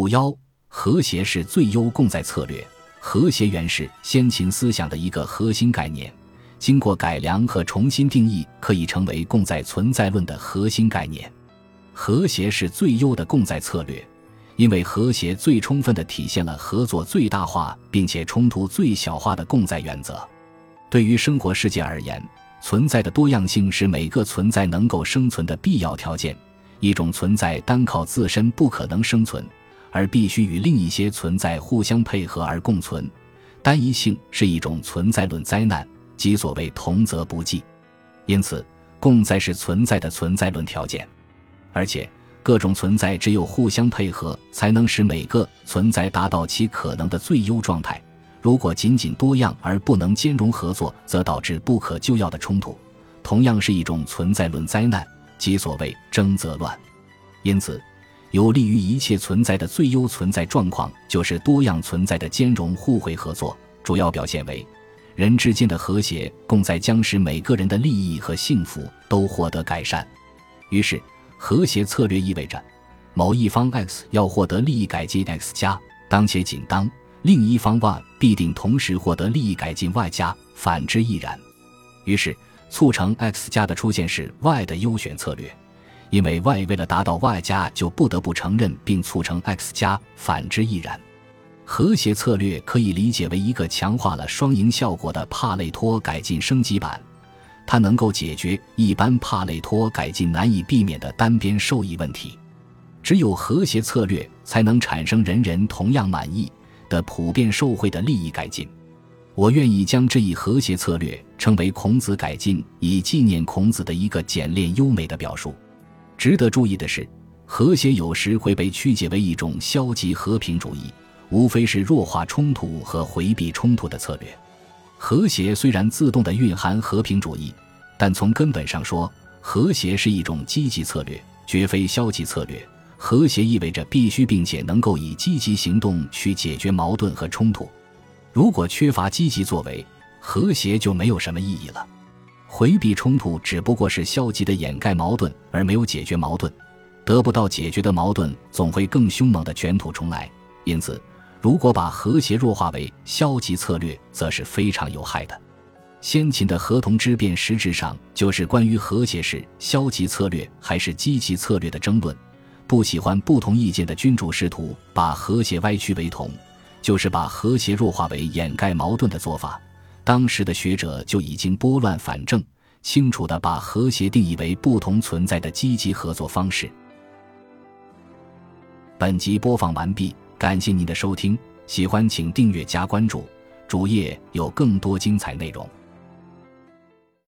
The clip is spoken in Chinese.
五幺和谐是最优共在策略。和谐原是先秦思想的一个核心概念，经过改良和重新定义，可以成为共在存在论的核心概念。和谐是最优的共在策略，因为和谐最充分地体现了合作最大化并且冲突最小化的共在原则。对于生活世界而言，存在的多样性是每个存在能够生存的必要条件。一种存在单靠自身不可能生存。而必须与另一些存在互相配合而共存，单一性是一种存在论灾难，即所谓同则不济。因此，共在是存在的存在论条件，而且各种存在只有互相配合，才能使每个存在达到其可能的最优状态。如果仅仅多样而不能兼容合作，则导致不可救药的冲突，同样是一种存在论灾难，即所谓争则乱。因此。有利于一切存在的最优存在状况，就是多样存在的兼容互惠合作。主要表现为，人之间的和谐共在将使每个人的利益和幸福都获得改善。于是，和谐策略意味着，某一方 x 要获得利益改进 x 加，当且仅当另一方 y 必定同时获得利益改进 y 加，反之亦然。于是，促成 x 加的出现是 y 的优选策略。因为 y 为了达到 y 加，就不得不承认并促成 x 加，反之亦然。和谐策略可以理解为一个强化了双赢效果的帕累托改进升级版，它能够解决一般帕累托改进难以避免的单边受益问题。只有和谐策略才能产生人人同样满意的普遍受惠的利益改进。我愿意将这一和谐策略称为孔子改进，以纪念孔子的一个简练优美的表述。值得注意的是，和谐有时会被曲解为一种消极和平主义，无非是弱化冲突和回避冲突的策略。和谐虽然自动的蕴含和平主义，但从根本上说，和谐是一种积极策略，绝非消极策略。和谐意味着必须并且能够以积极行动去解决矛盾和冲突。如果缺乏积极作为，和谐就没有什么意义了。回避冲突只不过是消极的掩盖矛盾，而没有解决矛盾。得不到解决的矛盾总会更凶猛的卷土重来。因此，如果把和谐弱化为消极策略，则是非常有害的。先秦的合同之辩实质上就是关于和谐是消极策略还是积极策略的争论。不喜欢不同意见的君主试图把和谐歪曲为同，就是把和谐弱化为掩盖矛盾的做法。当时的学者就已经拨乱反正，清楚地把和谐定义为不同存在的积极合作方式。本集播放完毕，感谢您的收听，喜欢请订阅加关注，主页有更多精彩内容。